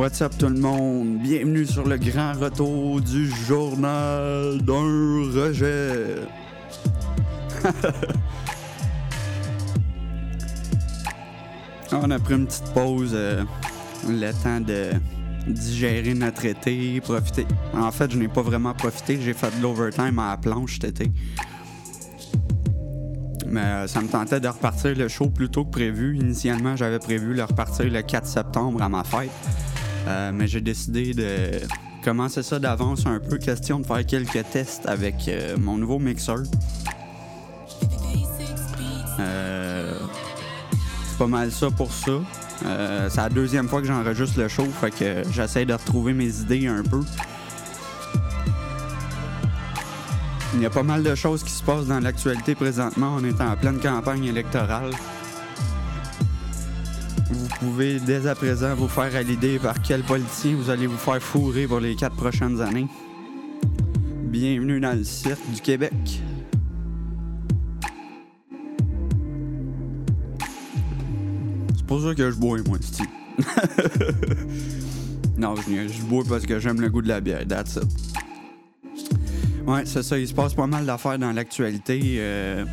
What's up tout le monde? Bienvenue sur le grand retour du journal d'un rejet. On a pris une petite pause, euh, le temps de digérer notre été, profiter. En fait, je n'ai pas vraiment profité, j'ai fait de l'overtime à la planche cet été. Mais euh, ça me tentait de repartir le show plus tôt que prévu. Initialement, j'avais prévu le repartir le 4 septembre à ma fête. Euh, mais j'ai décidé de commencer ça d'avance un peu. Question de faire quelques tests avec euh, mon nouveau mixeur. Euh, c'est pas mal ça pour ça. c'est la deuxième fois que j'enregistre le show, fait que j'essaie de retrouver mes idées un peu. Il y a pas mal de choses qui se passent dans l'actualité présentement. On est en pleine campagne électorale. Vous pouvez dès à présent vous faire à l'idée par quel politicien vous allez vous faire fourrer pour les quatre prochaines années. Bienvenue dans le cirque du Québec. C'est pour ça que je bois, moi, style. non, je, je bois parce que j'aime le goût de la bière, that's it. Ouais, c'est ça. Il se passe pas mal d'affaires dans l'actualité. Euh,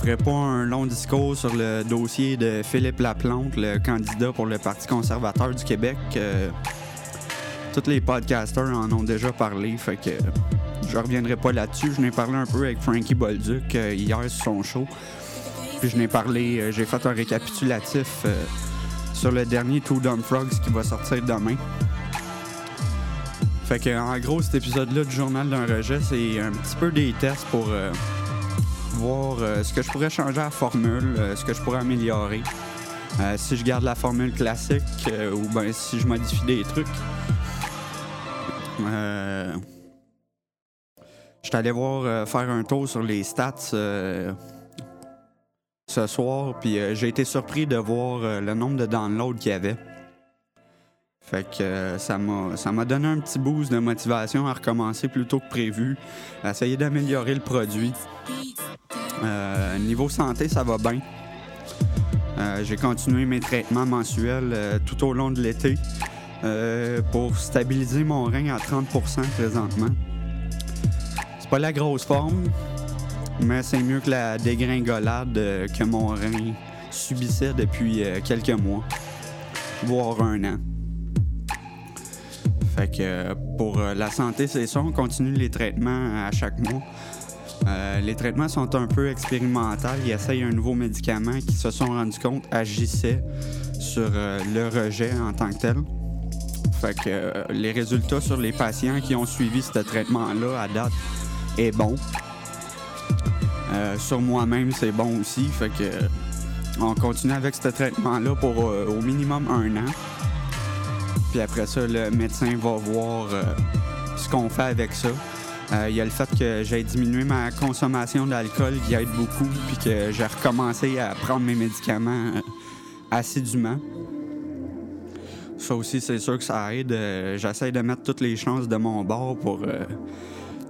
ferai pas un long discours sur le dossier de Philippe Laplante, le candidat pour le Parti conservateur du Québec. Euh, tous les podcasters en ont déjà parlé, fait que je reviendrai pas là-dessus. Je n'ai parlé un peu avec Frankie Bolduc euh, hier sur son show. Puis je n'ai parlé, j'ai fait un récapitulatif sur le dernier Two Dumb Frogs qui va sortir demain. Fait que, en gros, cet épisode-là du Journal d'un rejet, c'est un petit peu des tests pour euh, voir euh, ce que je pourrais changer à la formule, euh, ce que je pourrais améliorer. si je garde la formule classique ou ben si je modifie des trucs. je suis allé voir faire un tour sur les stats ce soir, puis j'ai été surpris de voir le nombre de downloads qu'il y avait. Fait que euh, ça m'a donné un petit boost de motivation à recommencer plus tôt que prévu, à essayer d'améliorer le produit. Euh, niveau santé, ça va bien. Euh, j'ai continué mes traitements mensuels tout au long de l'été pour stabiliser mon rein à 30% présentement. C'est pas la grosse forme, mais c'est mieux que la dégringolade que mon rein subissait depuis quelques mois, voire un an. Fait que euh, pour euh, la santé, c'est ça, on continue les traitements à chaque mois. Euh, les traitements sont un peu expérimentaux. Ils essayent un nouveau médicament qui se sont rendus compte agissait sur le rejet en tant que tel. Fait que les résultats sur les patients qui ont suivi ce traitement-là à date est bon. sur moi-même, c'est bon aussi. Fait que on continue avec ce traitement-là pour au minimum un an. Puis après ça, le médecin va voir euh, ce qu'on fait avec ça. Euh, il y a le fait que j'ai diminué ma consommation d'alcool qui aide beaucoup, puis que j'ai recommencé à prendre mes médicaments euh, assidûment. Ça aussi, c'est sûr que ça aide. J'essaie de mettre toutes les chances de mon bord pour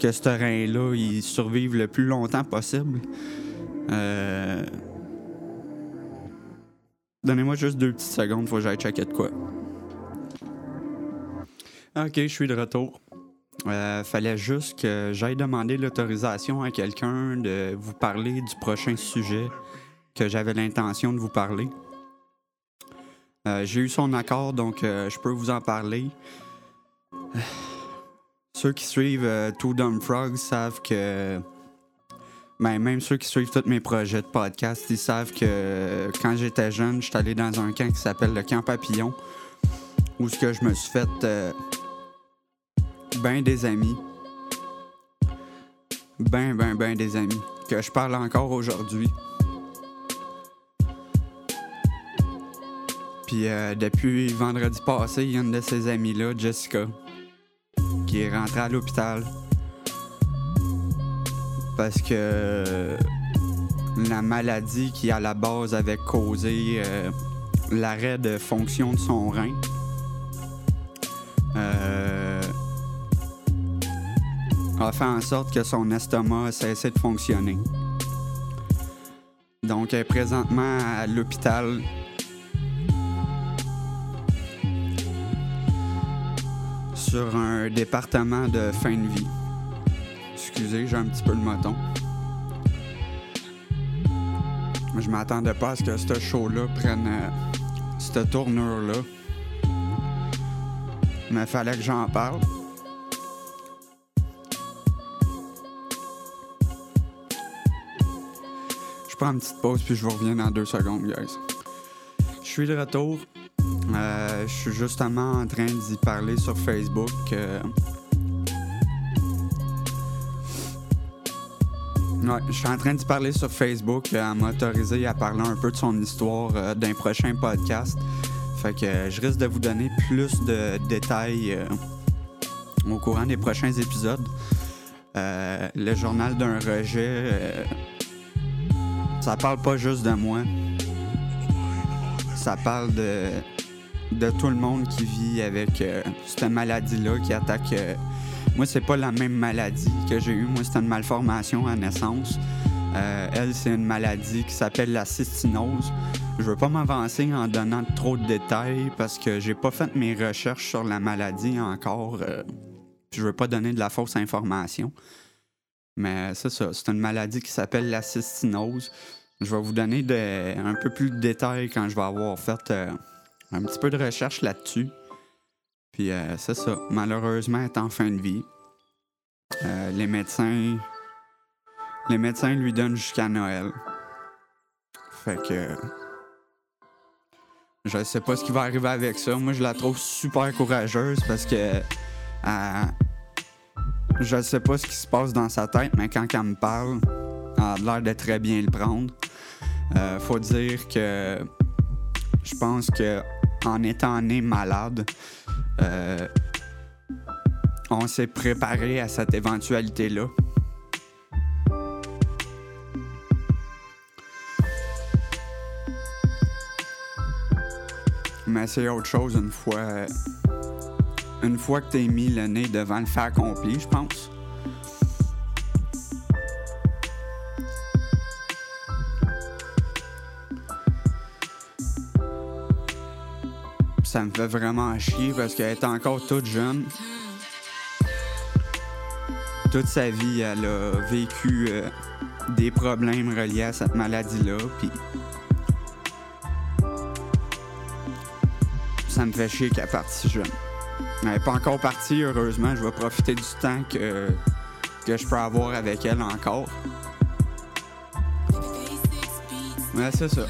que ce terrain-là il survive le plus longtemps possible. Donnez-moi juste deux petites secondes, faut que j'aille checker de quoi. Ok, je suis de retour. Euh, fallait juste que j'aille demander l'autorisation à quelqu'un de vous parler du prochain sujet que j'avais l'intention de vous parler. Euh, j'ai eu son accord, donc euh, je peux vous en parler. Ceux qui suivent Two Dumb Frogs savent que. Ben, même ceux qui suivent tous mes projets de podcast, ils savent que quand j'étais jeune, je suis allé dans un camp qui s'appelle le Camp Papillon, où ce que je me suis fait ben des amis. Ben, ben, ben des amis. Que je parle encore aujourd'hui. Puis euh, depuis vendredi passé, il y a une de ses amies-là, Jessica, qui est rentrée à l'hôpital. Parce que la maladie qui à la base avait causé euh, l'arrêt de fonction de son rein. A fait en sorte que son estomac a cessé de fonctionner. Donc, elle est présentement à l'hôpital. sur un département de fin de vie. Excusez, j'ai un petit peu le moton. Je m'attendais pas à ce que ce show-là prenne euh, cette tournure-là. Mais fallait que j'en parle. Prends une petite pause puis je vous reviens dans deux secondes, guys. Je suis de retour. Euh, je suis justement en train d'y parler sur Facebook. Euh. Ouais, je suis en train d'y parler sur Facebook. Elle m'a autorisé à parler un peu de son histoire euh, d'un prochain podcast. Fait que je risque de vous donner plus de détails au courant des prochains épisodes. le journal d'un rejet, ça parle pas juste de moi. Ça parle de tout le monde qui vit avec euh, cette maladie-là qui attaque. Euh, moi, c'est pas la même maladie que j'ai eue. Moi, c'est une malformation à naissance. Euh, elle, c'est une maladie qui s'appelle la cystinose. Je veux pas m'avancer en donnant trop de détails parce que j'ai pas fait mes recherches sur la maladie encore. je veux pas donner de la fausse information. Mais c'est ça, c'est une maladie qui s'appelle la cystinose. Je vais vous donner un peu plus de détails quand je vais avoir fait un petit peu de recherche là-dessus. Puis euh, c'est ça. Malheureusement, elle est en fin de vie. Euh, les médecins. Les médecins lui donnent jusqu'à Noël. Fait que. Je sais pas ce qui va arriver avec ça. Moi, je la trouve super courageuse parce que. Euh, je sais pas ce qui se passe dans sa tête, mais quand elle me parle, elle a l'air de très bien le prendre. faut dire que. Je pense que en étant né malade, euh, on s'est préparé à cette éventualité-là. Mais c'est autre chose une fois. Une fois que t'es mis le nez devant le fait accompli, je pense. ça me fait vraiment chier parce qu'elle est encore toute jeune. Toute sa vie, elle a vécu euh, des problèmes reliés à cette maladie-là, puis ça me fait chier qu'elle parte si jeune. Elle n'est pas encore partie, heureusement. Je vais profiter du temps que, que je peux avoir avec elle encore. Ouais, c'est ça.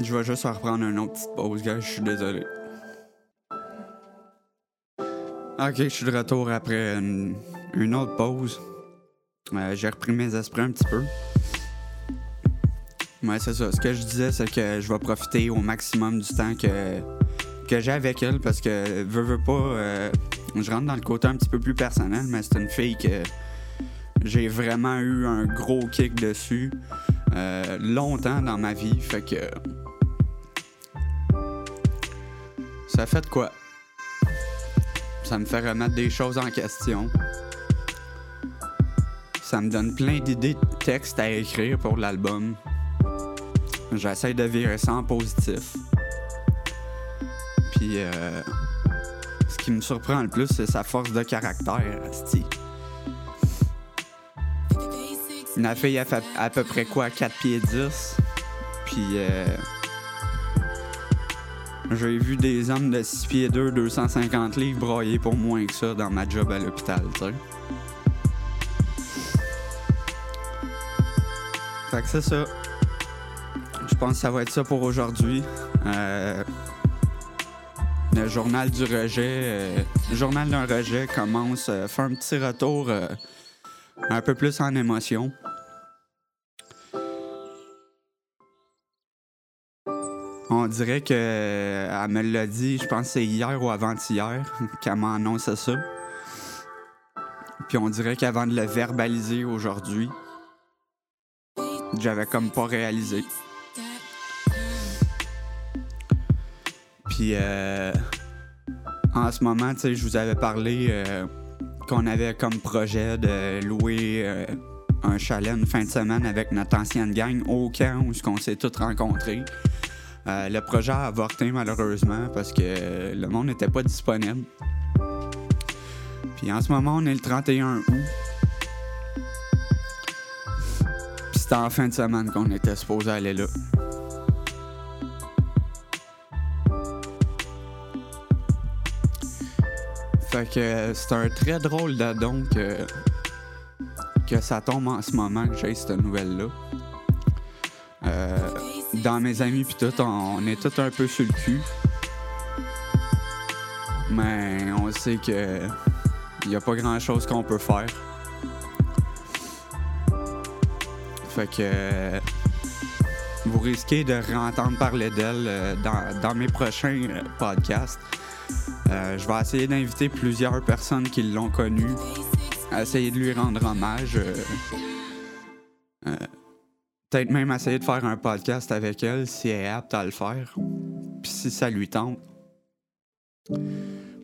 Je vais juste reprendre une autre petite pause, gars. Je suis désolé. Ok, je suis de retour après une, autre pause. Euh, j'ai repris mes esprits un petit peu. Ouais, c'est ça. Ce que je disais, c'est que je vais profiter au maximum du temps que, que j'ai avec elle parce que, veux, veux pas, euh, je rentre dans le côté un petit peu plus personnel, mais c'est une fille que j'ai vraiment eu un gros kick dessus euh, longtemps dans ma vie. Fait que Ça fait quoi? Ça me fait remettre des choses en question. Ça me donne plein d'idées de textes à écrire pour l'album. J'essaie de virer ça en positif. Puis, euh, ce qui me surprend le plus, c'est sa force de caractère, Asti. La fille fait à peu près quoi, 4 pieds 10. Puis, euh, j'ai vu des hommes de 6 pieds 2, 250 livres broyer pour moins que ça dans ma job à l'hôpital, tu sais. Fait que c'est ça. Je pense que ça va être ça pour aujourd'hui. Euh, le journal du rejet, euh, le journal d'un rejet commence, euh, fait un petit retour un peu plus en émotion. On dirait que euh, elle me l'a dit, je pense c'est hier ou avant-hier qu'elle m'a annoncé ça. Puis on dirait qu'avant de le verbaliser aujourd'hui, j'avais comme pas réalisé. Puis euh, en ce moment, tu sais, je vous avais parlé euh, qu'on avait comme projet de louer un chalet une fin de semaine avec notre ancienne gang au camp où on s'est tous rencontrés. Euh, le projet a avorté malheureusement parce que le monde n'était pas disponible. Puis en ce moment, on est le 31 août. Puis c'était en fin de semaine qu'on était supposé aller là. Fait que c'est un très drôle d'adon que, que ça tombe en ce moment que j'ai cette nouvelle-là. Euh, dans mes amis puis tout, on, est tous un peu sur le cul. Mais on sait que il a pas grand chose qu'on peut faire. Fait que vous risquez de entendre parler d'elle euh, dans, dans, mes prochains euh, podcasts. Euh, je vais essayer d'inviter plusieurs personnes qui l'ont connue, essayer de lui rendre hommage. Euh, euh, peut-être même essayer de faire un podcast avec elle si elle est apte à le faire. Puis si ça lui tente.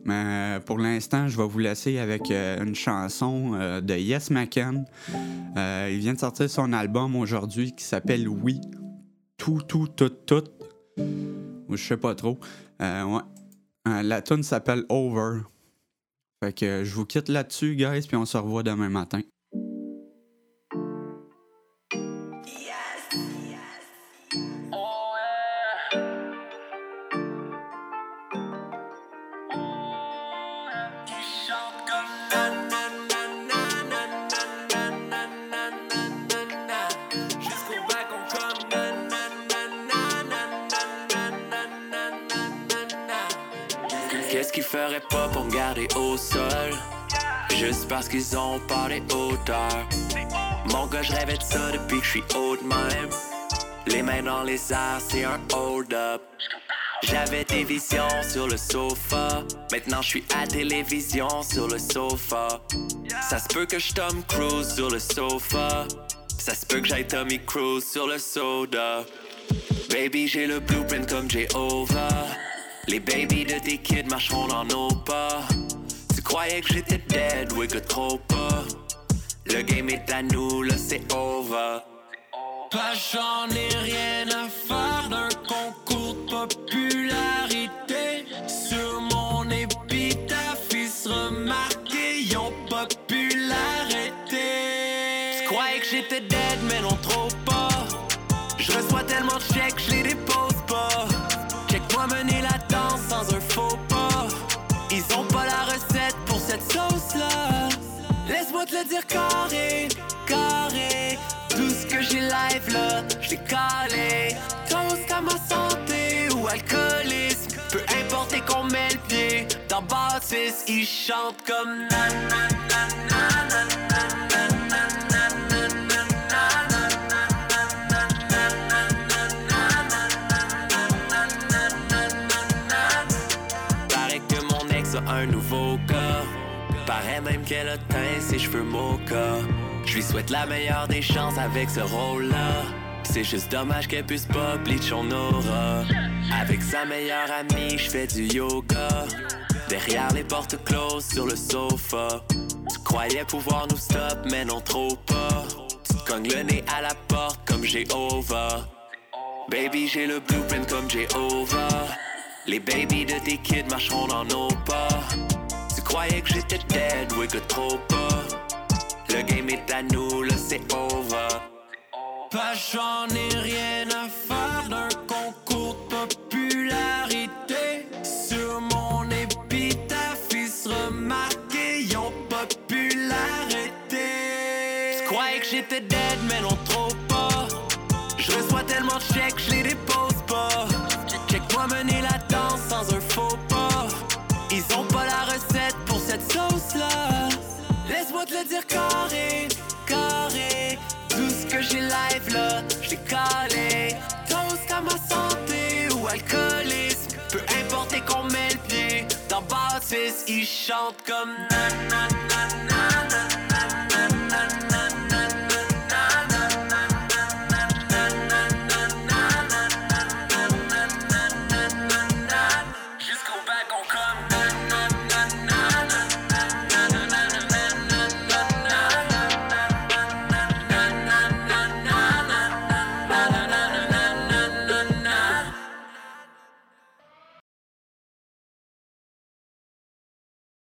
Mais pour l'instant, je vais vous laisser avec une chanson de Yes McKen. il vient de sortir son album aujourd'hui qui s'appelle Oui. Tout, tout, tout, tout. Ou je sais pas trop. ouais. Euh, la tune s'appelle Over. Fait que je vous quitte là-dessus, guys, puis on se revoit demain matin. Pas pour me garder au sol. Juste parce qu'ils ont pas les hauteurs. Mon gars, je rêvais de ça depuis que je suis haut de même. Les mains dans les airs, c'est un hold-up. J'avais des visions sur le sofa. Maintenant, je suis à télévision sur le sofa. Ça se peut que je Tom Cruise sur le sofa. Ça se peut que j'aille Tommy Cruise sur le soda. Baby, j'ai le blueprint comme Jehovah. Les babies de tes kids marcheront dans nos pas. Tu croyais que j'étais dead, oui que trop pas. Le game est à nous, là c'est over. Pas j'en ai rien à faire d'un concours de popularité. Sur mon épitaphe, ils se remarqués, ils ont popularité. Tu croyais que j'étais dead, mais non trop pas. Je reçois tellement de chèques, je les dépose te le dire carré, carré. Tout ce que j'ai live là, j'l'ai calé. Toast à ma santé ou alcoolisme. Peu importe qu'on met le pied dans Baptiste, ils chantent comme nanana. un nouveau. Paraît même qu'elle a teint ses cheveux mocha. Je lui souhaite la meilleure des chances avec ce rôle-là. C'est juste dommage qu'elle puisse pas bleach son aura. Avec sa meilleure amie, je fais du yoga. Derrière les portes closes sur le sofa. Tu croyais pouvoir nous stop, mais non trop pas. Tu te cognes le nez à la porte comme Jéhovah. Baby, j'ai le blueprint comme Jéhovah. Les babies de tes kids marcheront dans nos croyais que j'étais dead, oui que trop pas. Le game est à nous, là c'est over. Pas j'en ai rien à faire d'un concours de popularité. Sur mon épitaphe, ils se remarqués, ils ont popularité. Tu croyais que j'étais dead, mais non trop pas. Je reçois tellement de chèques, je les dépose te le dire carré, carré. Tout ce que j'ai live là, j'ai calé. Toast à ma santé ou alcoolisme. Peu importe qu'on met le pied. Dans Baptiste, ils chantent comme nanana.